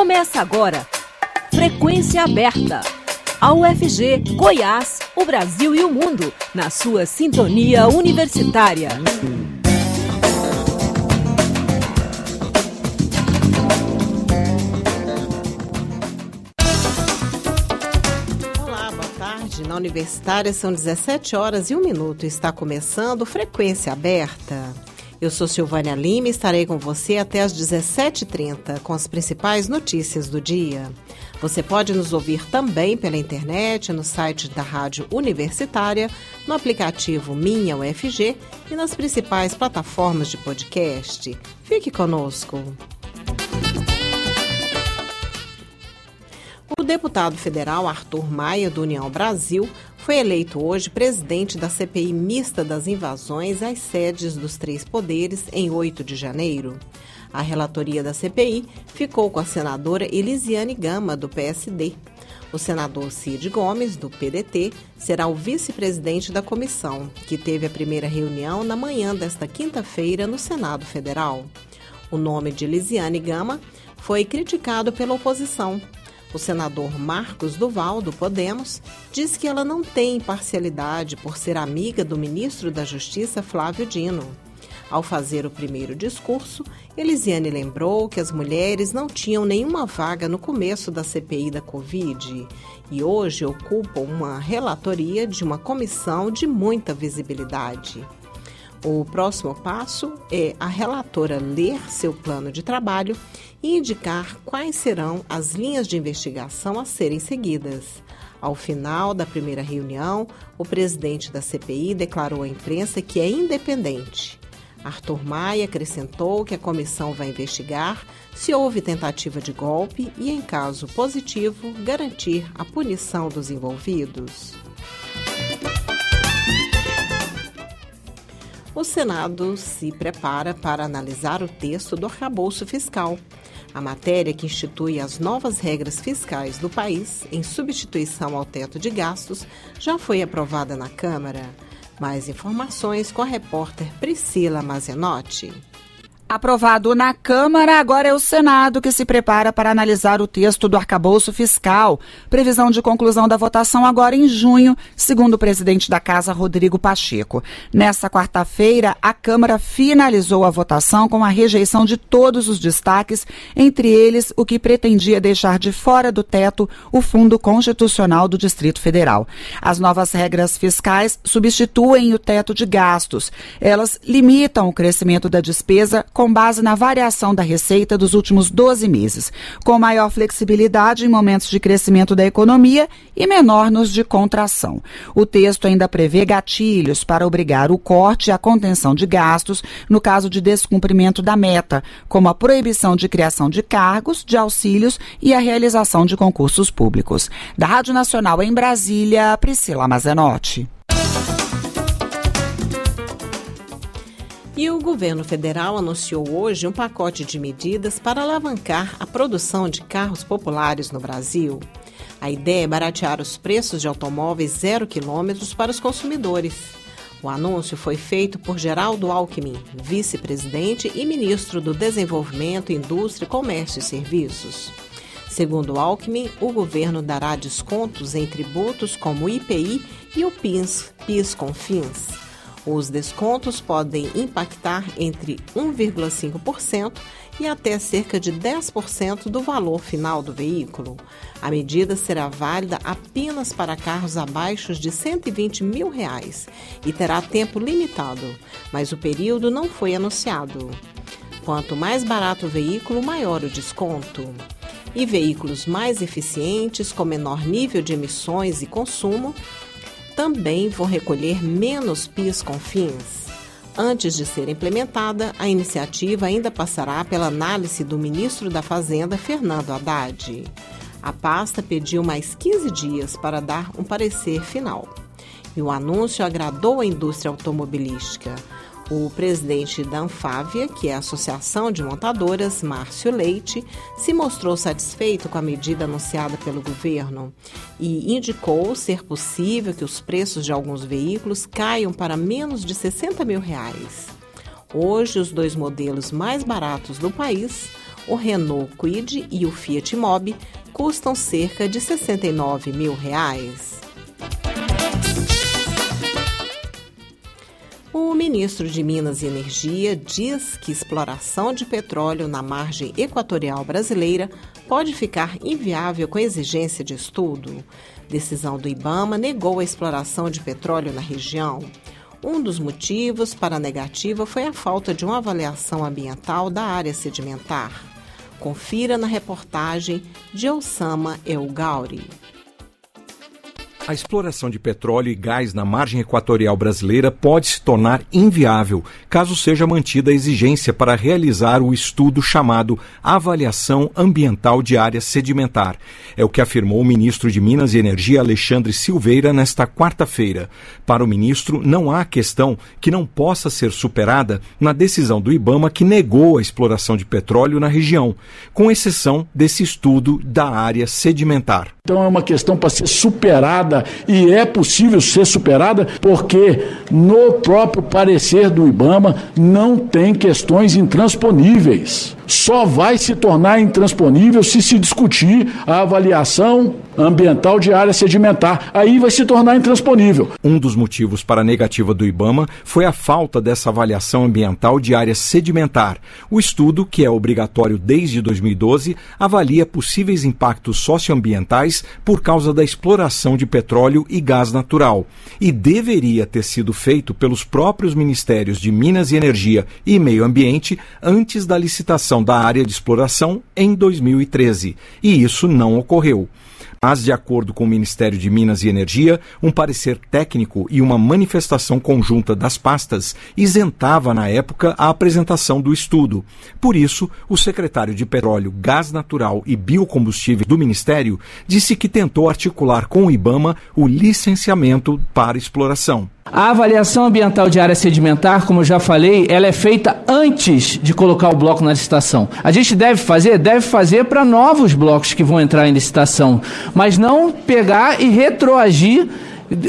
Começa agora. Frequência aberta. A UFG, Goiás, o Brasil e o mundo, na sua sintonia universitária. Olá, boa tarde. Na Universitária são 17 horas e 1 minuto. Está começando Frequência Aberta. Eu sou Silvânia Lima e estarei com você até às 17h30 com as principais notícias do dia. Você pode nos ouvir também pela internet, no site da Rádio Universitária, no aplicativo Minha UFG e nas principais plataformas de podcast. Fique conosco. O deputado federal Arthur Maia, do União Brasil, foi eleito hoje presidente da CPI mista das invasões às sedes dos três poderes em 8 de janeiro. A relatoria da CPI ficou com a senadora Elisiane Gama, do PSD. O senador Cid Gomes, do PDT, será o vice-presidente da comissão, que teve a primeira reunião na manhã desta quinta-feira no Senado Federal. O nome de Elisiane Gama foi criticado pela oposição, o senador Marcos Duval, do Podemos, diz que ela não tem imparcialidade por ser amiga do ministro da Justiça, Flávio Dino. Ao fazer o primeiro discurso, Elisiane lembrou que as mulheres não tinham nenhuma vaga no começo da CPI da Covid e hoje ocupam uma relatoria de uma comissão de muita visibilidade. O próximo passo é a relatora ler seu plano de trabalho e indicar quais serão as linhas de investigação a serem seguidas. Ao final da primeira reunião, o presidente da CPI declarou à imprensa que é independente. Arthur Maia acrescentou que a comissão vai investigar se houve tentativa de golpe e, em caso positivo, garantir a punição dos envolvidos. O Senado se prepara para analisar o texto do arcabouço fiscal. A matéria que institui as novas regras fiscais do país, em substituição ao teto de gastos, já foi aprovada na Câmara. Mais informações com a repórter Priscila Mazenotti. Aprovado na Câmara, agora é o Senado que se prepara para analisar o texto do arcabouço fiscal. Previsão de conclusão da votação agora em junho, segundo o presidente da Casa, Rodrigo Pacheco. Nessa quarta-feira, a Câmara finalizou a votação com a rejeição de todos os destaques, entre eles o que pretendia deixar de fora do teto o Fundo Constitucional do Distrito Federal. As novas regras fiscais substituem o teto de gastos. Elas limitam o crescimento da despesa com base na variação da receita dos últimos 12 meses, com maior flexibilidade em momentos de crescimento da economia e menor nos de contração. O texto ainda prevê gatilhos para obrigar o corte e a contenção de gastos no caso de descumprimento da meta, como a proibição de criação de cargos, de auxílios e a realização de concursos públicos. Da Rádio Nacional em Brasília, Priscila Mazenotti. E o governo federal anunciou hoje um pacote de medidas para alavancar a produção de carros populares no Brasil. A ideia é baratear os preços de automóveis zero quilômetros para os consumidores. O anúncio foi feito por Geraldo Alckmin, vice-presidente e ministro do Desenvolvimento, Indústria, Comércio e Serviços. Segundo Alckmin, o governo dará descontos em tributos como o IPI e o PIS, PIS-COFINS. Os descontos podem impactar entre 1,5% e até cerca de 10% do valor final do veículo. A medida será válida apenas para carros abaixo de 120 mil reais e terá tempo limitado, mas o período não foi anunciado. Quanto mais barato o veículo, maior o desconto. E veículos mais eficientes, com menor nível de emissões e consumo, também vão recolher menos PIS com fins. Antes de ser implementada, a iniciativa ainda passará pela análise do ministro da Fazenda, Fernando Haddad. A pasta pediu mais 15 dias para dar um parecer final. E o anúncio agradou a indústria automobilística. O presidente da Anfávia, que é a Associação de Montadoras, Márcio Leite, se mostrou satisfeito com a medida anunciada pelo governo e indicou ser possível que os preços de alguns veículos caiam para menos de 60 mil reais. Hoje, os dois modelos mais baratos do país, o Renault Kwid e o Fiat Mobi custam cerca de 69 mil reais. O ministro de Minas e Energia diz que exploração de petróleo na margem equatorial brasileira pode ficar inviável com exigência de estudo. Decisão do Ibama negou a exploração de petróleo na região. Um dos motivos para a negativa foi a falta de uma avaliação ambiental da área sedimentar. Confira na reportagem de Osama El Gauri. A exploração de petróleo e gás na margem equatorial brasileira pode se tornar inviável caso seja mantida a exigência para realizar o estudo chamado Avaliação Ambiental de Área Sedimentar. É o que afirmou o ministro de Minas e Energia Alexandre Silveira nesta quarta-feira. Para o ministro, não há questão que não possa ser superada na decisão do Ibama que negou a exploração de petróleo na região, com exceção desse estudo da área sedimentar. Então é uma questão para ser superada e é possível ser superada porque no próprio parecer do IBAMA não tem questões intransponíveis só vai se tornar intransponível se se discutir a avaliação ambiental de área sedimentar. Aí vai se tornar intransponível. Um dos motivos para a negativa do IBAMA foi a falta dessa avaliação ambiental de área sedimentar. O estudo, que é obrigatório desde 2012, avalia possíveis impactos socioambientais por causa da exploração de petróleo e gás natural. E deveria ter sido feito pelos próprios Ministérios de Minas e Energia e Meio Ambiente antes da licitação da área de exploração em 2013, e isso não ocorreu. Mas, de acordo com o Ministério de Minas e Energia, um parecer técnico e uma manifestação conjunta das pastas isentava, na época, a apresentação do estudo. Por isso, o secretário de Petróleo, Gás Natural e Biocombustíveis do Ministério disse que tentou articular com o IBAMA o licenciamento para exploração. A avaliação ambiental de área sedimentar, como eu já falei, ela é feita antes de colocar o bloco na licitação. A gente deve fazer? Deve fazer para novos blocos que vão entrar em licitação, mas não pegar e retroagir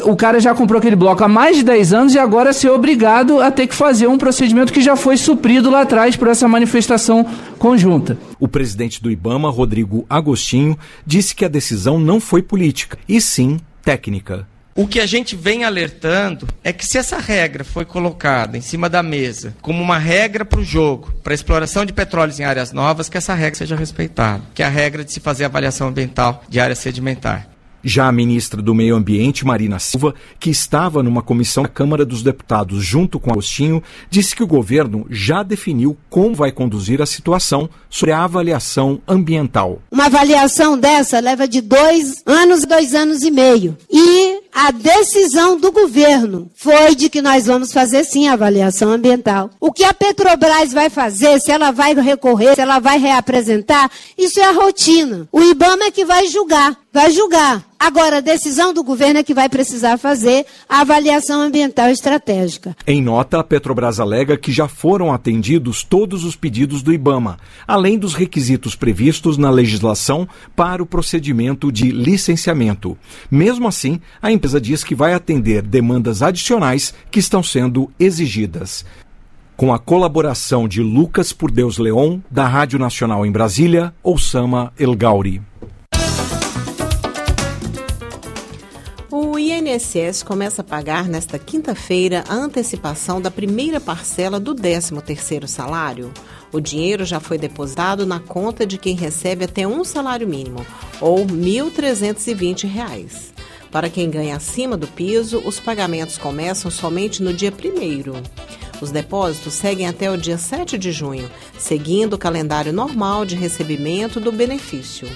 o cara já comprou aquele bloco há mais de 10 anos e agora ser obrigado a ter que fazer um procedimento que já foi suprido lá atrás por essa manifestação conjunta. O presidente do Ibama, Rodrigo Agostinho, disse que a decisão não foi política, e sim técnica. O que a gente vem alertando é que se essa regra foi colocada em cima da mesa como uma regra para o jogo, para a exploração de petróleos em áreas novas, que essa regra seja respeitada, que é a regra de se fazer avaliação ambiental de área sedimentar. Já a ministra do Meio Ambiente, Marina Silva, que estava numa comissão da Câmara dos Deputados junto com Agostinho, disse que o governo já definiu como vai conduzir a situação sobre a avaliação ambiental. Uma avaliação dessa leva de dois anos, dois anos e meio. E a decisão do governo foi de que nós vamos fazer sim a avaliação ambiental. O que a Petrobras vai fazer, se ela vai recorrer, se ela vai reapresentar, isso é a rotina. O IBAMA é que vai julgar vai julgar. Agora, a decisão do governo é que vai precisar fazer a avaliação ambiental estratégica. Em nota, a Petrobras alega que já foram atendidos todos os pedidos do IBAMA, além dos requisitos previstos na legislação para o procedimento de licenciamento. Mesmo assim, a empresa diz que vai atender demandas adicionais que estão sendo exigidas. Com a colaboração de Lucas Por Deus Leon, da Rádio Nacional em Brasília, Osama El Gauri. INSS começa a pagar nesta quinta-feira a antecipação da primeira parcela do 13º salário. O dinheiro já foi depositado na conta de quem recebe até um salário mínimo, ou R$ 1.320. Para quem ganha acima do piso, os pagamentos começam somente no dia 1 Os depósitos seguem até o dia 7 de junho, seguindo o calendário normal de recebimento do benefício.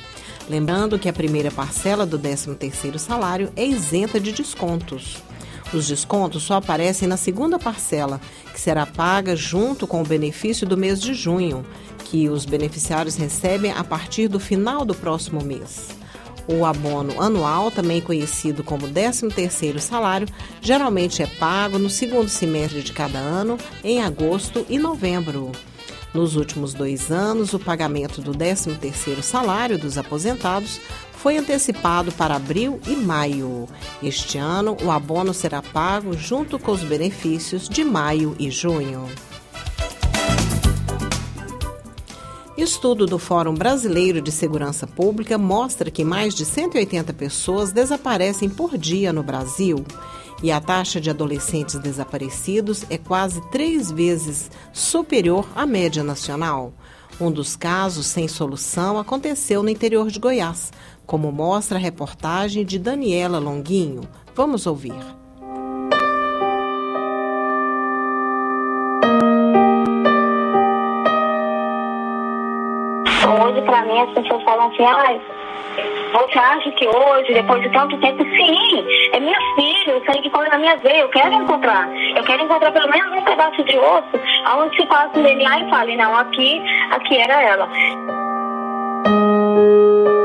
Lembrando que a primeira parcela do 13º salário é isenta de descontos. Os descontos só aparecem na segunda parcela, que será paga junto com o benefício do mês de junho, que os beneficiários recebem a partir do final do próximo mês. O abono anual, também conhecido como 13º salário, geralmente é pago no segundo semestre de cada ano, em agosto e novembro. Nos últimos dois anos, o pagamento do 13º salário dos aposentados foi antecipado para abril e maio. Este ano, o abono será pago junto com os benefícios de maio e junho. Estudo do Fórum Brasileiro de Segurança Pública mostra que mais de 180 pessoas desaparecem por dia no Brasil. E a taxa de adolescentes desaparecidos é quase três vezes superior à média nacional. Um dos casos sem solução aconteceu no interior de Goiás, como mostra a reportagem de Daniela Longuinho. Vamos ouvir. Hoje, para mim, as pessoas falam assim, ah, você acha que hoje, depois de tanto tempo, sim, é minha filha, eu sei que corre na minha veia, eu quero encontrar. Eu quero encontrar pelo menos um pedaço de osso, aonde se passa o DNA e fale, não, aqui, aqui era ela.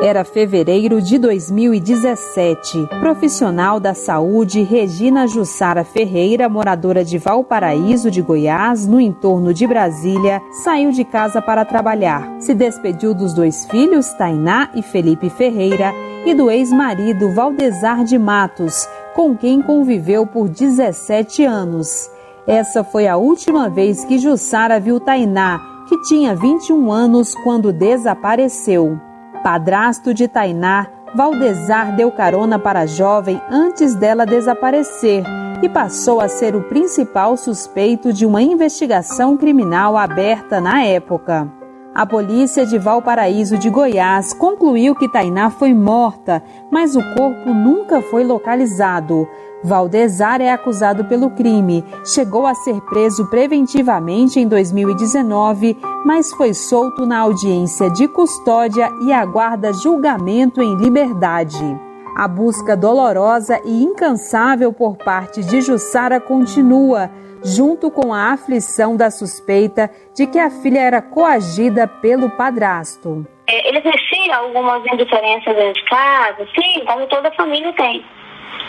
Era fevereiro de 2017. Profissional da saúde Regina Jussara Ferreira, moradora de Valparaíso de Goiás, no entorno de Brasília, saiu de casa para trabalhar. Se despediu dos dois filhos, Tainá e Felipe Ferreira, e do ex-marido Valdesar de Matos, com quem conviveu por 17 anos. Essa foi a última vez que Jussara viu Tainá, que tinha 21 anos quando desapareceu. Padrasto de Tainá, Valdezar deu carona para a jovem antes dela desaparecer e passou a ser o principal suspeito de uma investigação criminal aberta na época. A polícia de Valparaíso de Goiás concluiu que Tainá foi morta, mas o corpo nunca foi localizado. Valdezar é acusado pelo crime, chegou a ser preso preventivamente em 2019, mas foi solto na audiência de custódia e aguarda julgamento em liberdade. A busca dolorosa e incansável por parte de Jussara continua, junto com a aflição da suspeita de que a filha era coagida pelo padrasto. É, ele existia algumas indiferenças dentro de casa, sim, como toda família tem.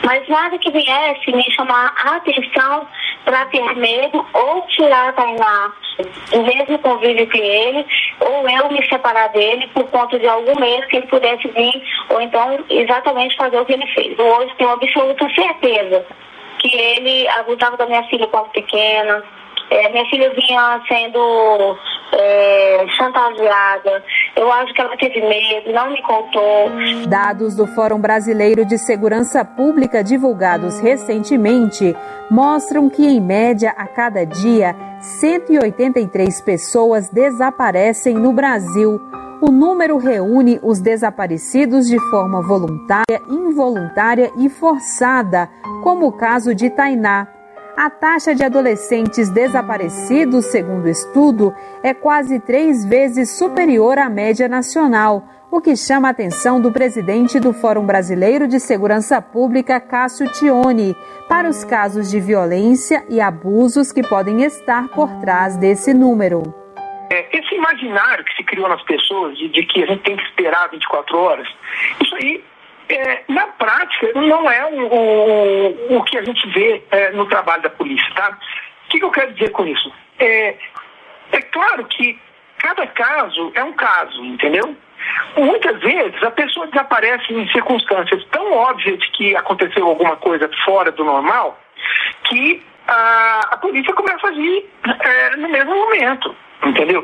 Mas nada que viesse me chamar a atenção para ter medo ou tirar Tainá do mesmo convívio que ele, ou eu me separar dele por conta de algum medo que ele pudesse vir, ou então exatamente fazer o que ele fez. Hoje tenho absoluta certeza que ele abusava da minha filha quando pequena, é, minha filha vinha sendo é, chantageada. Eu acho que ela teve medo, não me contou. Dados do Fórum Brasileiro de Segurança Pública divulgados recentemente mostram que, em média, a cada dia, 183 pessoas desaparecem no Brasil. O número reúne os desaparecidos de forma voluntária, involuntária e forçada, como o caso de Tainá a taxa de adolescentes desaparecidos, segundo o estudo, é quase três vezes superior à média nacional, o que chama a atenção do presidente do Fórum Brasileiro de Segurança Pública, Cássio Tione, para os casos de violência e abusos que podem estar por trás desse número. É, esse imaginário que se criou nas pessoas de, de que a gente tem que esperar 24 horas, isso aí é, na prática, não é o, o, o que a gente vê é, no trabalho da polícia, tá? O que, que, eu quero dizer com isso? É, é claro que cada caso é um caso, entendeu? Muitas vezes a pessoa desaparece em circunstâncias tão óbvias de que aconteceu alguma coisa fora do normal que a, a polícia começa a agir é, no mesmo momento, entendeu?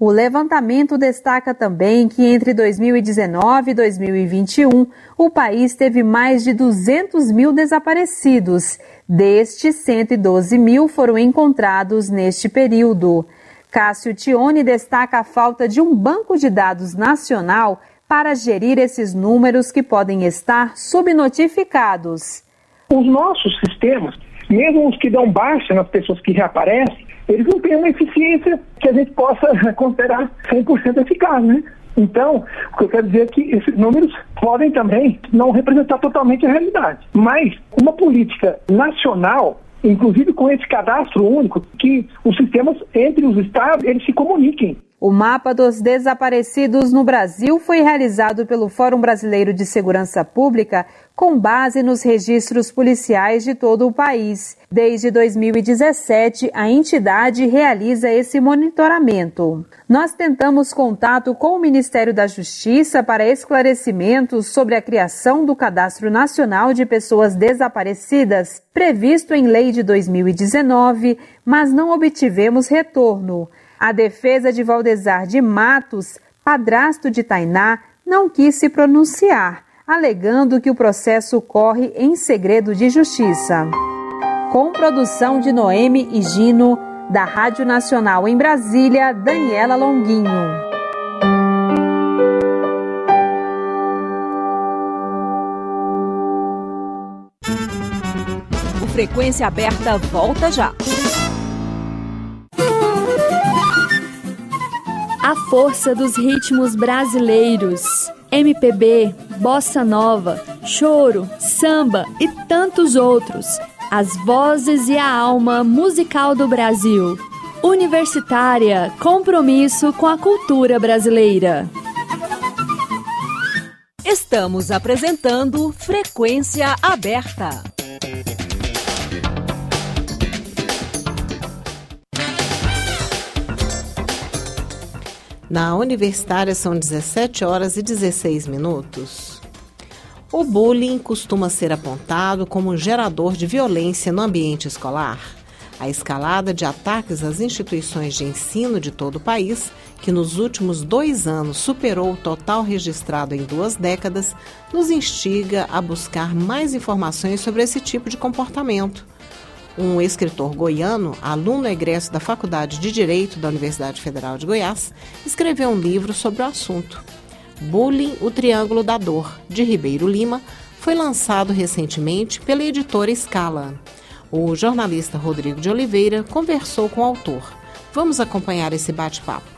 O levantamento destaca também que entre 2019 e 2021, o país teve mais de 200 mil desaparecidos. Destes, 112 mil foram encontrados neste período. Cássio Tione destaca a falta de um banco de dados nacional para gerir esses números que podem estar subnotificados. Os nossos sistemas, mesmo os que dão baixa nas pessoas que reaparecem, eles não têm uma eficiência que a gente possa considerar 100% eficaz, né? Então, o que eu quero dizer é que esses números podem também não representar totalmente a realidade. Mas uma política nacional, inclusive com esse cadastro único, que os sistemas entre os estados eles se comuniquem. O mapa dos desaparecidos no Brasil foi realizado pelo Fórum Brasileiro de Segurança Pública com base nos registros policiais de todo o país. Desde 2017, a entidade realiza esse monitoramento. Nós tentamos contato com o Ministério da Justiça para esclarecimentos sobre a criação do Cadastro Nacional de Pessoas Desaparecidas, previsto em lei de 2019, mas não obtivemos retorno. A defesa de Valdesar de Matos, padrasto de Tainá, não quis se pronunciar, alegando que o processo corre em segredo de justiça. Com produção de Noemi e Gino, da Rádio Nacional em Brasília, Daniela Longuinho. O Frequência Aberta volta já. A força dos ritmos brasileiros. MPB, bossa nova, choro, samba e tantos outros. As vozes e a alma musical do Brasil. Universitária, compromisso com a cultura brasileira. Estamos apresentando Frequência Aberta. Na universitária são 17 horas e 16 minutos. O bullying costuma ser apontado como gerador de violência no ambiente escolar. A escalada de ataques às instituições de ensino de todo o país, que nos últimos dois anos superou o total registrado em duas décadas, nos instiga a buscar mais informações sobre esse tipo de comportamento um escritor goiano, aluno egresso da Faculdade de Direito da Universidade Federal de Goiás, escreveu um livro sobre o assunto. Bullying, o Triângulo da Dor, de Ribeiro Lima, foi lançado recentemente pela editora Scala. O jornalista Rodrigo de Oliveira conversou com o autor. Vamos acompanhar esse bate-papo.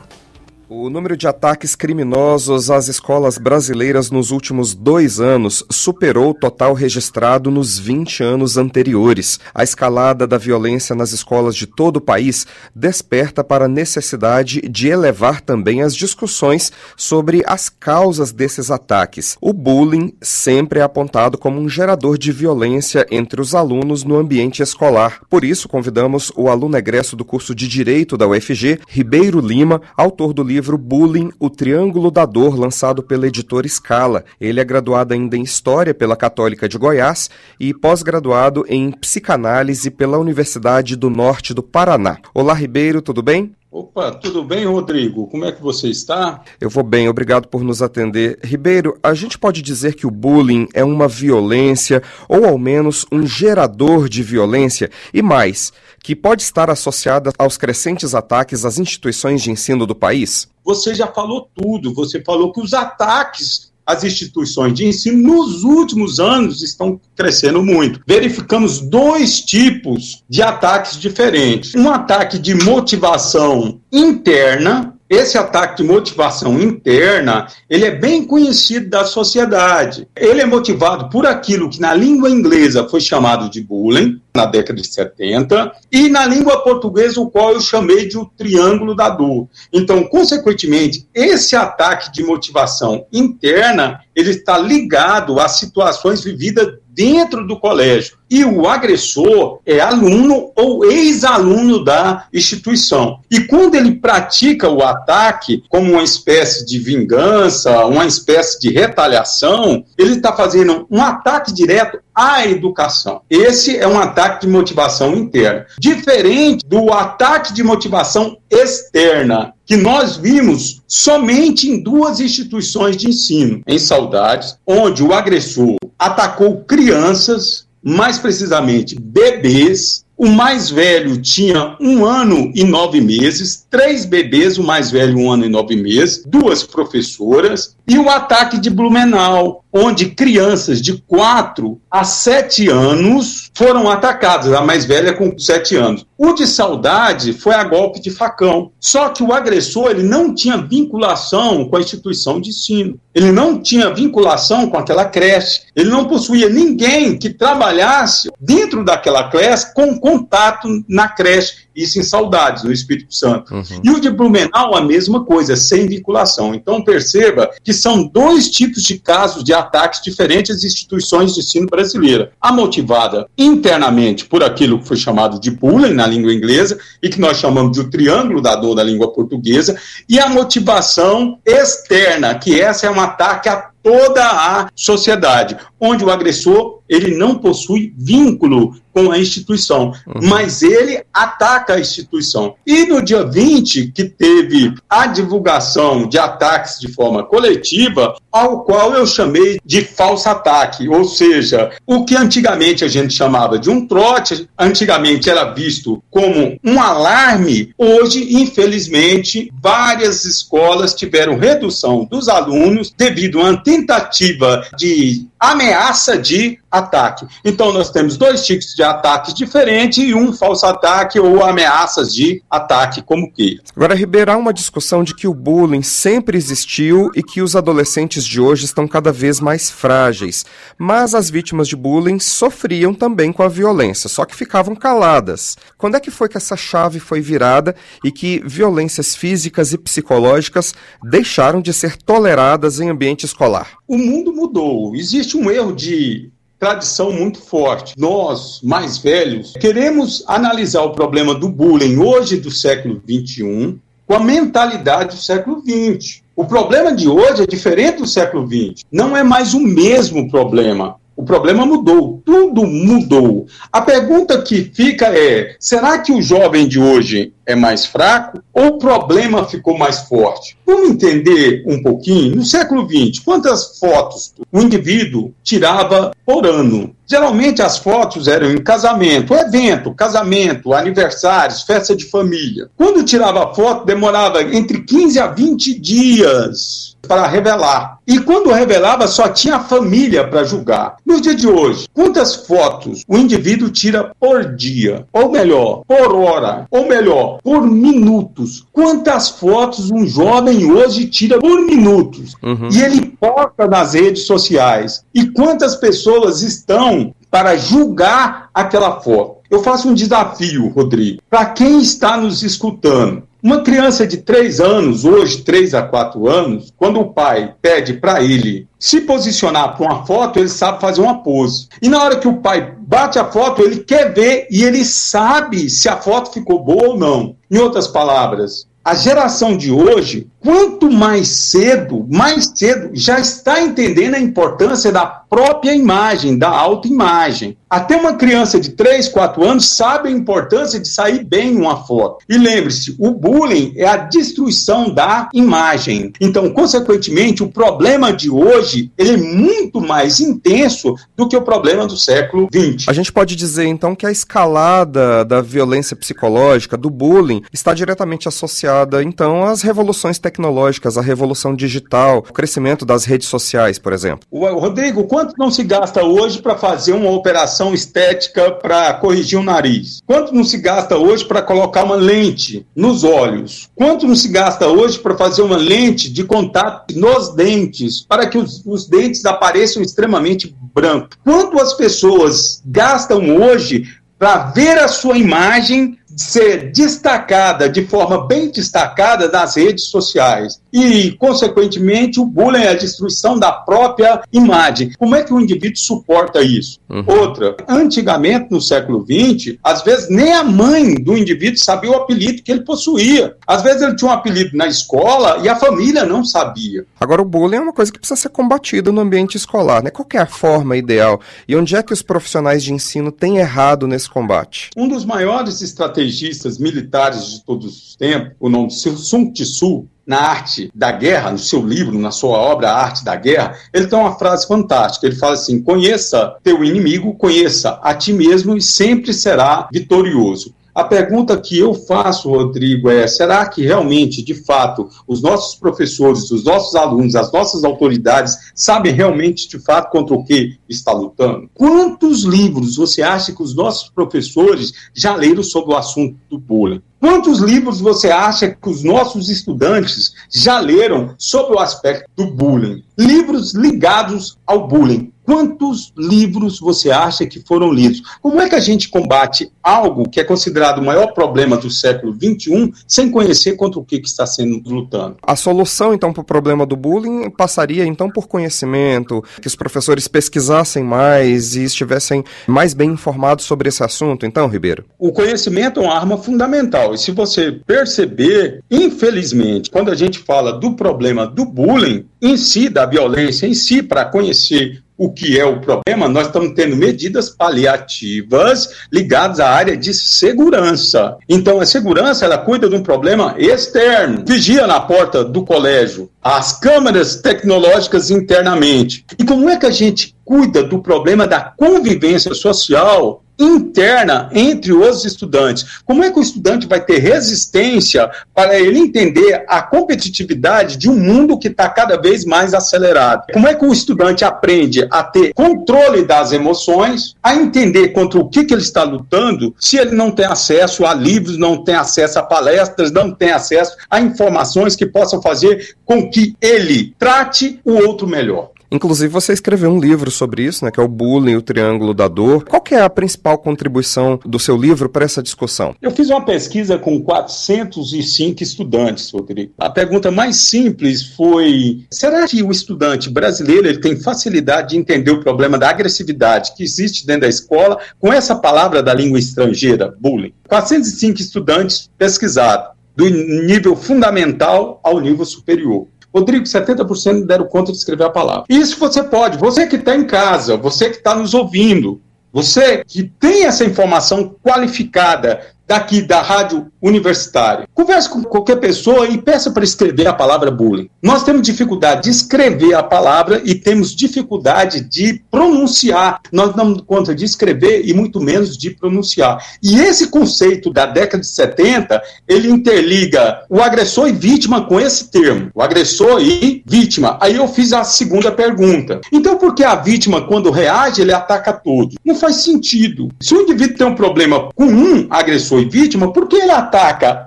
O número de ataques criminosos às escolas brasileiras nos últimos dois anos superou o total registrado nos 20 anos anteriores. A escalada da violência nas escolas de todo o país desperta para a necessidade de elevar também as discussões sobre as causas desses ataques. O bullying sempre é apontado como um gerador de violência entre os alunos no ambiente escolar. Por isso, convidamos o aluno egresso do curso de Direito da UFG, Ribeiro Lima, autor do livro livro Bullying, o Triângulo da Dor, lançado pela editora Scala. Ele é graduado ainda em História pela Católica de Goiás e pós-graduado em Psicanálise pela Universidade do Norte do Paraná. Olá, Ribeiro, tudo bem? Opa, tudo bem, Rodrigo? Como é que você está? Eu vou bem, obrigado por nos atender. Ribeiro, a gente pode dizer que o bullying é uma violência, ou ao menos um gerador de violência, e mais, que pode estar associada aos crescentes ataques às instituições de ensino do país? Você já falou tudo. Você falou que os ataques as instituições de ensino nos últimos anos estão crescendo muito. Verificamos dois tipos de ataques diferentes. Um ataque de motivação interna, esse ataque de motivação interna, ele é bem conhecido da sociedade. Ele é motivado por aquilo que na língua inglesa foi chamado de bullying, na década de 70, e na língua portuguesa, o qual eu chamei de o triângulo da dor. Então, consequentemente, esse ataque de motivação interna, ele está ligado às situações vividas dentro do colégio. E o agressor é aluno ou ex-aluno da instituição. E quando ele pratica o ataque como uma espécie de vingança, uma espécie de retaliação, ele está fazendo um ataque direto à educação. Esse é um ataque de motivação interna. Diferente do ataque de motivação externa, que nós vimos somente em duas instituições de ensino, em Saudades, onde o agressor atacou crianças, mais precisamente bebês, o mais velho tinha um ano e nove meses, três bebês, o mais velho um ano e nove meses, duas professoras, e o ataque de Blumenau, onde crianças de 4 a 7 anos foram atacadas, a mais velha com 7 anos. O de saudade foi a golpe de facão. Só que o agressor ele não tinha vinculação com a instituição de ensino. Ele não tinha vinculação com aquela creche. Ele não possuía ninguém que trabalhasse dentro daquela creche com contato na creche isso em Saudades, no Espírito Santo. Uhum. E o de Blumenau, a mesma coisa, sem vinculação. Então, perceba que são dois tipos de casos de ataques diferentes às instituições de ensino brasileira. A motivada internamente por aquilo que foi chamado de bullying na língua inglesa e que nós chamamos de o triângulo da dor da língua portuguesa, e a motivação externa, que essa é um ataque a toda a sociedade, onde o agressor ele não possui vínculo com a instituição, uhum. mas ele ataca a instituição. E no dia 20, que teve a divulgação de ataques de forma coletiva, ao qual eu chamei de falso ataque, ou seja, o que antigamente a gente chamava de um trote, antigamente era visto como um alarme, hoje, infelizmente, várias escolas tiveram redução dos alunos devido a uma tentativa de ameaça de ataque. Então, nós temos dois tipos de ataques diferentes e um falso ataque ou ameaças de ataque, como que. Agora, Ribeiro, há uma discussão de que o bullying sempre existiu e que os adolescentes de hoje estão cada vez mais frágeis. Mas as vítimas de bullying sofriam também com a violência, só que ficavam caladas. Quando é que foi que essa chave foi virada e que violências físicas e psicológicas deixaram de ser toleradas em ambiente escolar? O mundo mudou. Existe um erro de tradição muito forte. Nós, mais velhos, queremos analisar o problema do bullying hoje do século XXI com a mentalidade do século XX. O problema de hoje é diferente do século XX. Não é mais o mesmo problema. O problema mudou, tudo mudou. A pergunta que fica é: será que o jovem de hoje é mais fraco ou o problema ficou mais forte? Vamos entender um pouquinho. No século XX, quantas fotos o indivíduo tirava por ano? Geralmente as fotos eram em casamento, evento, casamento, aniversários, festa de família. Quando tirava foto, demorava entre 15 a 20 dias para revelar. E quando revelava, só tinha a família para julgar. No dia de hoje, quantas fotos o indivíduo tira por dia? Ou melhor, por hora? Ou melhor, por minutos? Quantas fotos um jovem hoje tira por minutos? Uhum. E ele posta nas redes sociais. E quantas pessoas estão para julgar aquela foto? Eu faço um desafio, Rodrigo, para quem está nos escutando. Uma criança de 3 anos, hoje 3 a 4 anos, quando o pai pede para ele se posicionar para uma foto, ele sabe fazer uma pose. E na hora que o pai bate a foto, ele quer ver e ele sabe se a foto ficou boa ou não. Em outras palavras, a geração de hoje, quanto mais cedo, mais cedo, já está entendendo a importância da própria imagem, da autoimagem. Até uma criança de 3, 4 anos sabe a importância de sair bem uma foto. E lembre-se, o bullying é a destruição da imagem. Então, consequentemente, o problema de hoje ele é muito mais intenso do que o problema do século XX. A gente pode dizer, então, que a escalada da violência psicológica, do bullying, está diretamente associada, então, às revoluções tecnológicas, à revolução digital, o crescimento das redes sociais, por exemplo. Rodrigo, quanto não se gasta hoje para fazer uma operação estética para corrigir o nariz? Quanto não se gasta hoje para colocar uma lente nos olhos? Quanto não se gasta hoje para fazer uma lente de contato nos dentes para que os, os dentes apareçam extremamente brancos? Quanto as pessoas gastam hoje para ver a sua imagem ser destacada de forma bem destacada nas redes sociais e, consequentemente, o bullying é a destruição da própria imagem. Como é que o indivíduo suporta isso? Uhum. Outra, antigamente, no século XX, às vezes nem a mãe do indivíduo sabia o apelido que ele possuía. Às vezes ele tinha um apelido na escola e a família não sabia. Agora, o bullying é uma coisa que precisa ser combatida no ambiente escolar, né? Qual é a forma ideal? E onde é que os profissionais de ensino têm errado nesse combate? Um dos maiores estrategistas militares de todos os tempos, o nome de Sun Tzu, na arte da guerra, no seu livro, na sua obra A Arte da Guerra, ele tem uma frase fantástica. Ele fala assim: conheça teu inimigo, conheça a ti mesmo e sempre será vitorioso. A pergunta que eu faço, Rodrigo, é: será que realmente, de fato, os nossos professores, os nossos alunos, as nossas autoridades sabem realmente, de fato, contra o que está lutando? Quantos livros você acha que os nossos professores já leram sobre o assunto do bullying? Quantos livros você acha que os nossos estudantes já leram sobre o aspecto do bullying? Livros ligados ao bullying. Quantos livros você acha que foram lidos? Como é que a gente combate algo que é considerado o maior problema do século XXI sem conhecer contra o que, que está sendo lutando? A solução, então, para o problema do bullying passaria, então, por conhecimento, que os professores pesquisassem mais e estivessem mais bem informados sobre esse assunto, então, Ribeiro? O conhecimento é uma arma fundamental. E se você perceber, infelizmente, quando a gente fala do problema do bullying em si, da violência em si, para conhecer o que é o problema, nós estamos tendo medidas paliativas ligadas à área de segurança. Então, a segurança, ela cuida de um problema externo. Vigia na porta do colégio, as câmeras tecnológicas internamente. E como é que a gente cuida do problema da convivência social interna entre os estudantes. Como é que o estudante vai ter resistência para ele entender a competitividade de um mundo que está cada vez mais acelerado? Como é que o estudante aprende a ter controle das emoções, a entender contra o que, que ele está lutando, se ele não tem acesso a livros, não tem acesso a palestras, não tem acesso a informações que possam fazer com que ele trate o outro melhor? Inclusive, você escreveu um livro sobre isso, né, que é o Bullying, o Triângulo da Dor. Qual que é a principal contribuição do seu livro para essa discussão? Eu fiz uma pesquisa com 405 estudantes, Rodrigo. A pergunta mais simples foi: será que o estudante brasileiro ele tem facilidade de entender o problema da agressividade que existe dentro da escola com essa palavra da língua estrangeira, bullying? 405 estudantes pesquisados, do nível fundamental ao nível superior. Rodrigo, 70% deram conta de escrever a palavra. Isso você pode, você que está em casa, você que está nos ouvindo, você que tem essa informação qualificada daqui da rádio universitária. Converse com qualquer pessoa e peça para escrever a palavra bullying. Nós temos dificuldade de escrever a palavra e temos dificuldade de pronunciar. Nós não damos conta de escrever e muito menos de pronunciar. E esse conceito da década de 70, ele interliga o agressor e vítima com esse termo. O agressor e vítima. Aí eu fiz a segunda pergunta. Então, por que a vítima, quando reage, ele ataca todos? Não faz sentido. Se o indivíduo tem um problema com um agressor e vítima, por que ele ataca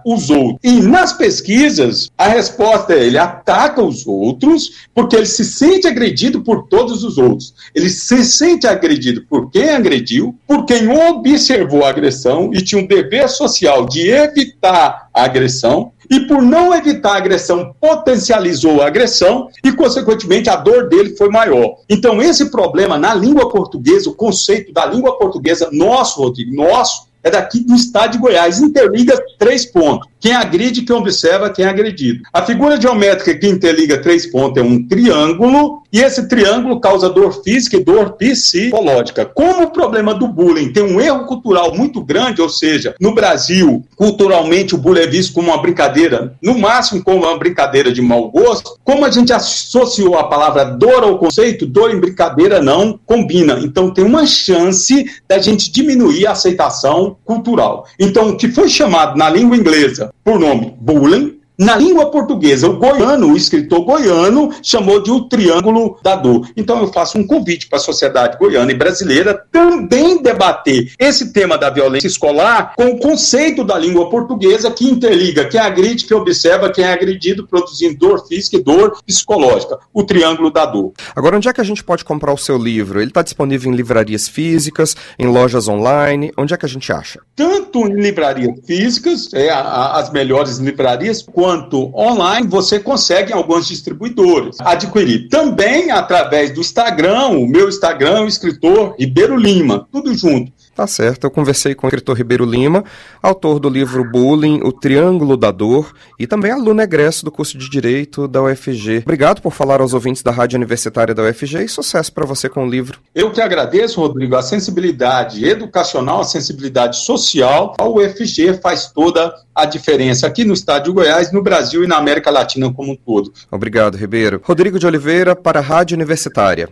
os outros. E nas pesquisas, a resposta é: ele ataca os outros porque ele se sente agredido por todos os outros. Ele se sente agredido por quem agrediu, por quem observou a agressão e tinha um dever social de evitar a agressão, e por não evitar a agressão, potencializou a agressão e, consequentemente, a dor dele foi maior. Então, esse problema na língua portuguesa, o conceito da língua portuguesa, nosso, Rodrigo, nosso, é daqui do estado de Goiás. Interliga três pontos. Quem agride, quem observa, quem é agredido. A figura geométrica que interliga três pontos é um triângulo, e esse triângulo causa dor física e dor psicológica. Como o problema do bullying tem um erro cultural muito grande, ou seja, no Brasil, culturalmente o bullying é visto como uma brincadeira, no máximo como uma brincadeira de mau gosto, como a gente associou a palavra dor ao conceito, dor em brincadeira não combina. Então tem uma chance da gente diminuir a aceitação cultural. Então, o que foi chamado na língua inglesa por nome bullying, na língua portuguesa, o goiano, o escritor goiano, chamou de o triângulo da dor. Então eu faço um convite para a sociedade goiana e brasileira também debater esse tema da violência escolar com o conceito da língua portuguesa que interliga quem agride, quem observa, quem é agredido, produzindo dor física e dor psicológica. O triângulo da dor. Agora, onde é que a gente pode comprar o seu livro? Ele está disponível em livrarias físicas, em lojas online? Onde é que a gente acha? Tanto em livrarias físicas, é, as melhores livrarias, quanto online, você consegue em alguns distribuidores adquirir. Também através do Instagram, o meu Instagram, o escritor Ribeiro Lima, tudo junto. Tá certo, eu conversei com o escritor Ribeiro Lima, autor do livro Bullying, O Triângulo da Dor, e também aluno egresso do curso de Direito da UFG. Obrigado por falar aos ouvintes da Rádio Universitária da UFG e sucesso para você com o livro. Eu que agradeço, Rodrigo, a sensibilidade educacional, a sensibilidade social, a UFG faz toda a diferença aqui no estado de Goiás, no Brasil e na América Latina como um todo. Obrigado, Ribeiro. Rodrigo de Oliveira para a Rádio Universitária.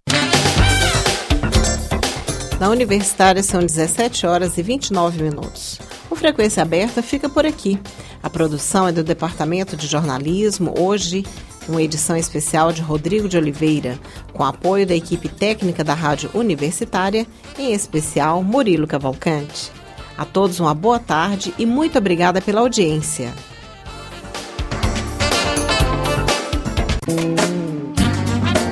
Na Universitária são 17 horas e 29 minutos. O Frequência Aberta fica por aqui. A produção é do Departamento de Jornalismo, hoje uma edição especial de Rodrigo de Oliveira, com apoio da equipe técnica da Rádio Universitária, em especial Murilo Cavalcante. A todos uma boa tarde e muito obrigada pela audiência.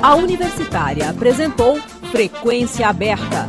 A Universitária apresentou Frequência Aberta.